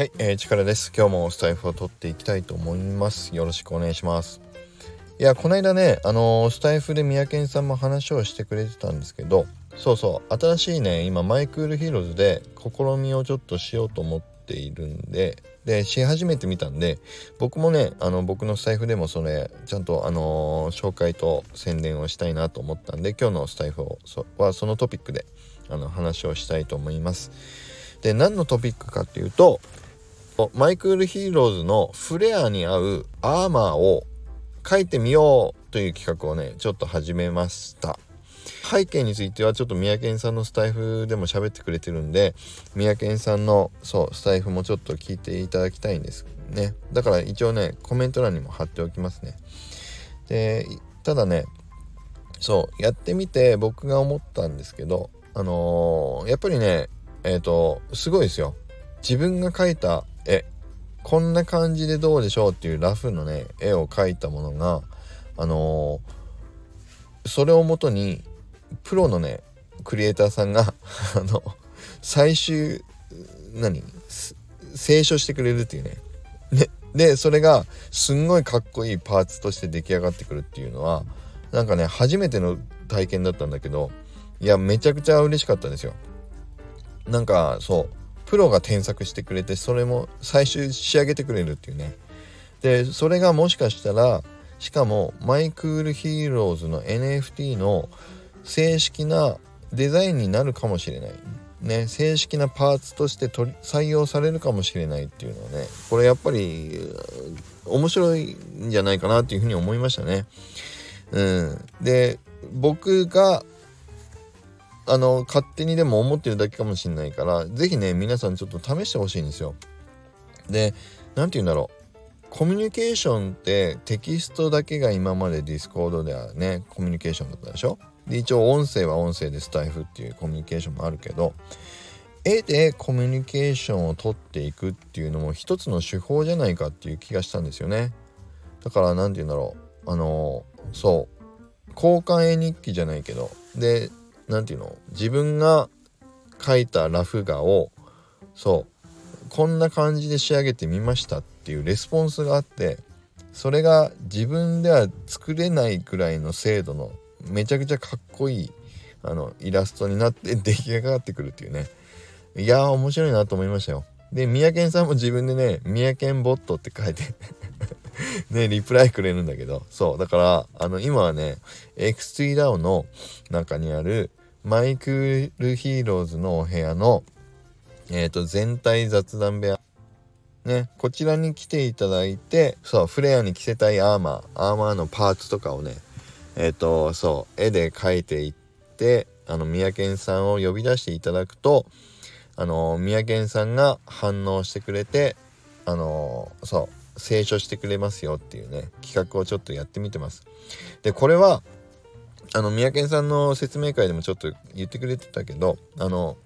はい、えー、力です。今日もスタエフを録っていきたいと思います。よろしくお願いします。いや、この間ね、あのー、スタエフで三宅さんも話をしてくれてたんですけど、そうそう、新しいね、今、マイクールヒーローズで試みをちょっとしようと思っているんで、で、し始めてみたんで、僕もね、あの、僕のスタエフでもそれ、ちゃんと、あのー、紹介と宣伝をしたいなと思ったんで、今日のスタエフをそはそのトピックで、あの、話をしたいと思います。で、何のトピックかっていうと、マイクールヒーローズのフレアに合うアーマーを描いてみようという企画をねちょっと始めました。背景についてはちょっと三宅さんのスタエフでも喋ってくれてるんで三宅さんのそうスタエフもちょっと聞いていただきたいんですね。だから一応ねコメント欄にも貼っておきますね。でただねそうやってみて僕が思ったんですけどあのー、やっぱりねえっ、ー、とすごいですよ。自分が描いた絵こんな感じでどうでしょうっていうラフのね絵を描いたものがあのー、それをもとにプロのねクリエイターさんが あの最終何清書してくれるっていうね。ででそれがすんごいかっこいいパーツとして出来上がってくるっていうのはなんかね初めての体験だったんだけどいやめちゃくちゃ嬉しかったんですよ。なんかそう。プロが添削してくれてそれも最終仕上げてくれるっていうね。でそれがもしかしたらしかもマイクールヒーローズの NFT の正式なデザインになるかもしれない。ね正式なパーツとして取り採用されるかもしれないっていうのはねこれやっぱり面白いんじゃないかなっていうふうに思いましたね。うん。で僕があの勝手にでも思ってるだけかもしんないから是非ね皆さんちょっと試してほしいんですよ。で何て言うんだろう。コミュニケーションってテキストだけが今までディスコードではねコミュニケーションだったでしょ？で一応音声は音声でスタイフっていうコミュニケーションもあるけど絵でコミュニケーションを取っていくっていうのも一つの手法じゃないかっていう気がしたんですよね。だから何て言うんだろう。あのそう。交換絵日記じゃないけど。で何て言うの？自分が描いたラフ画をそうこんな感じで仕上げてみましたっていうレスポンスがあってそれが自分では作れないくらいの精度のめちゃくちゃかっこいいあのイラストになって 出来上がってくるっていうね。いやー面白いなと思いましたよ。で三宅さんも自分でね三宅ボットって書いて ね、リプライくれるんだけど、そう、だから、あの、今はね、X3 DAO の中にある、マイクールヒーローズのお部屋の、えっ、ー、と、全体雑談部屋。ね、こちらに来ていただいて、そう、フレアに着せたいアーマー、アーマーのパーツとかをね、えっ、ー、と、そう、絵で描いていって、あの、三宅さんを呼び出していただくと、あの、三宅さんが反応してくれて、あの、そう、清書してくれますよっていうね、企画をちょっとやってみてます。で、これは、あの三宅さんの説明会でもちょっと言ってくれてたけどあの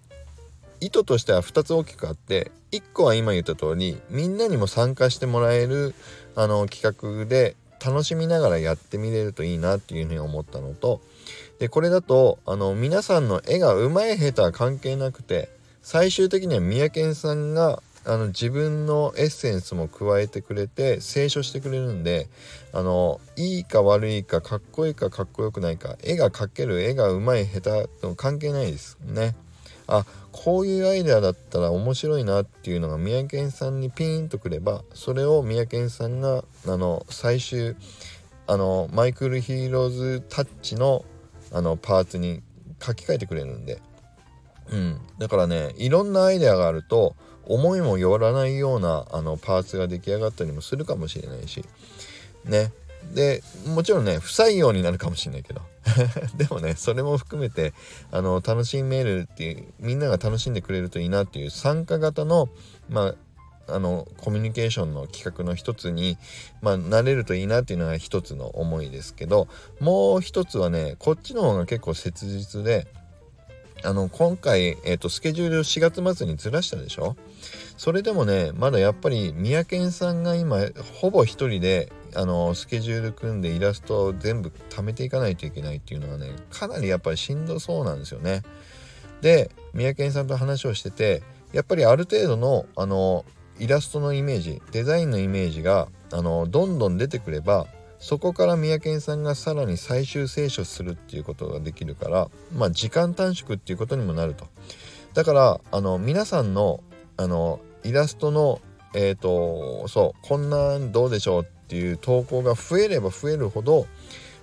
意図としては2つ大きくあって1個は今言った通りみんなにも参加してもらえるあの企画で楽しみながらやってみれるといいなっていうふうに思ったのとでこれだとあの皆さんの絵が上手い下手は関係なくて最終的には三宅さんがあの自分のエッセンスも加えてくれて清書してくれるんであのいいか悪いかかっこいいかかっこよくないか絵が描ける絵がうまい下手と関係ないです。ね。あこういうアイデアだったら面白いなっていうのが三宅さんにピーンとくればそれを三宅さんがあの最終あのマイクルヒーローズタッチのあのパーツに書き換えてくれるんで、うん、だからねいろんなアイデアがあると思いもよらないようなあのパーツが出来上がったりもするかもしれないし。ね。でもちろんね不採用になるかもしれないけど。でもねそれも含めてあの楽しめるっていうみんなが楽しんでくれるといいなっていう参加型のまああのコミュニケーションの企画の一つに、まあ、なれるといいなっていうのが一つの思いですけどもう一つはねこっちの方が結構切実であの今回、えーと、スケジュールを4月末にずらしたでしょ？それでもねまだやっぱり三宅さんが今ほぼ一人であのスケジュール組んでイラストを全部貯めていかないといけないっていうのはねかなりやっぱりしんどそうなんですよね。で三宅さんと話をしててやっぱりある程度のあのイラストのイメージデザインのイメージがあのどんどん出てくればそこから三宅さんがさらに最終清書するっていうことができるからまあ時間短縮っていうことにもなると。だからあの皆さんのあのイラストのえっ、ー、とそうこんなんどうでしょうっていう投稿が増えれば増えるほど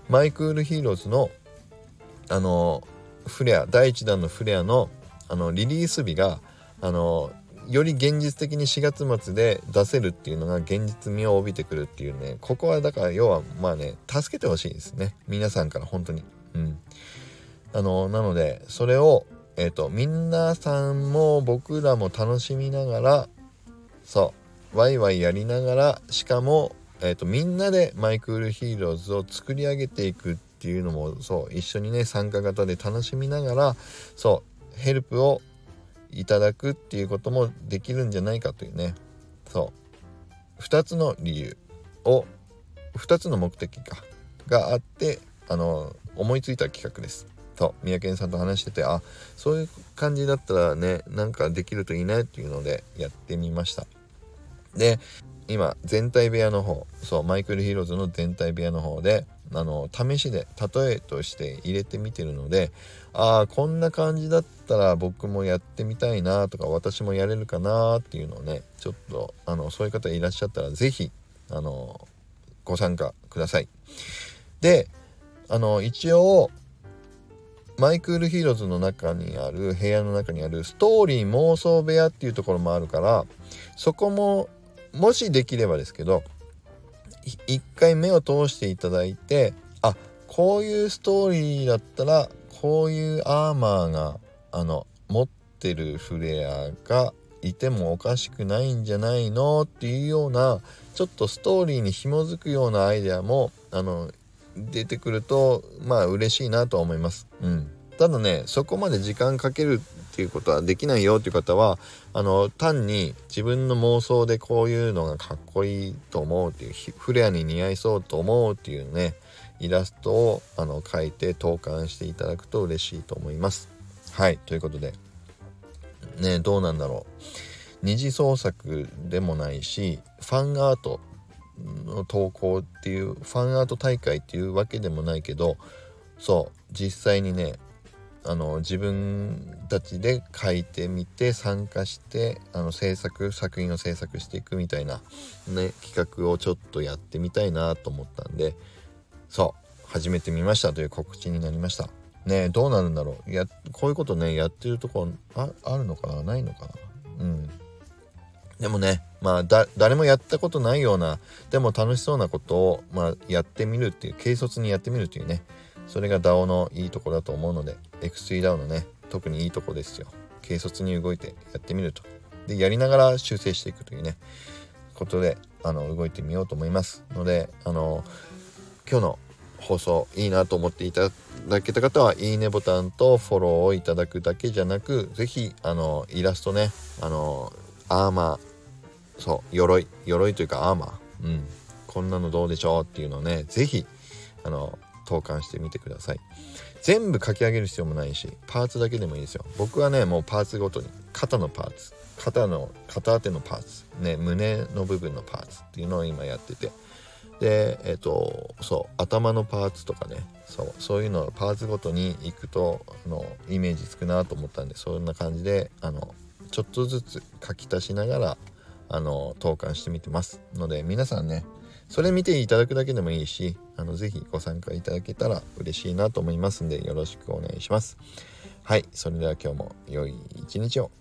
マイクールヒーローズのあのフレア第1弾のフレアのあのリリース日があのより現実的に4月末で出せるっていうのが現実味を帯びてくるっていうね。ここはだから要はまあね助けてほしいですね。皆さんから本当に。うん。あのなのでそれをえっ、ー、と皆さんも僕らも楽しみながらそうワイワイやりながらしかもえーと、みんなでマイクールヒーローズを作り上げていくっていうのもそう一緒にね参加型で楽しみながらそうヘルプをいただくっていうこともできるんじゃないかというねそう2つの理由を2つの目的かがあってあの思いついた企画です。そう三宅さんと話しててあそういう感じだったらねなんかできるといいねっていうのでやってみました。で今全体部屋の方そうマイクルヒーローズの全体部屋の方であの試しで例えとして入れてみてるのでああこんな感じだったら僕もやってみたいなとか私もやれるかなっていうのをねちょっとあのそういう方いらっしゃったら是非あのご参加ください。であの一応マイクールヒーローズの中にある部屋の中にあるストーリー妄想部屋っていうところもあるからそこももしできればですけど一回目を通していただいてあこういうストーリーだったらこういうアーマーがあの持ってるフレアがいてもおかしくないんじゃないのっていうようなちょっとストーリーに紐づくようなアイデアもあの出てくるとまあ嬉しいなとは思います。うん、ただねそこまで時間かけるっていうことはできないよっていう方はあの単に自分の妄想でこういうのがかっこいいと思うっていうフレアに似合いそうと思うっていうねイラストをあの描いて投函していただくと嬉しいと思います。はいということでねどうなんだろう二次創作でもないしファンアートの投稿っていうファンアート大会っていうわけでもないけどそう実際にねあの自分たちで書いてみて参加してあの制作作品を制作していくみたいな、ね、企画をちょっとやってみたいなと思ったんでそう始めてみましたという告知になりました。ねどうなるんだろう。やこういうことねやってるとこああるのかな？ないのかな？うん。でもねまあ誰もやったことないようなでも楽しそうなことを、まあ、やってみるっていう軽率にやってみるっていうねそれが DAO のいいところだと思うので X3DAO のね特にいいとこですよ。軽率に動いてやってみると。でやりながら修正していくというねことであの動いてみようと思いますのであの今日の放送いいなと思っていただけた方はいいねボタンとフォローをいただくだけじゃなく是非あのイラストねあのアーマーそう鎧鎧というかアーマーうんこんなのどうでしょうっていうのをね是非あの投函してみてください。全部書き上げる必要もないしパーツだけでもいいですよ。僕はねもうパーツごとに肩のパーツ肩の片手のパーツね胸の部分のパーツっていうのを今やってて。でえっ、ー、とそう頭のパーツとかねそうそういうのをパーツごとに行くとあのイメージつくなと思ったんでそんな感じであのちょっとずつ書き足しながらあの投函してみてますので皆さんねそれ見ていただくだけでもいいしあのぜひご参加いただけたら嬉しいなと思いますんでよろしくお願いします。はいそれでは今日も良い一日を。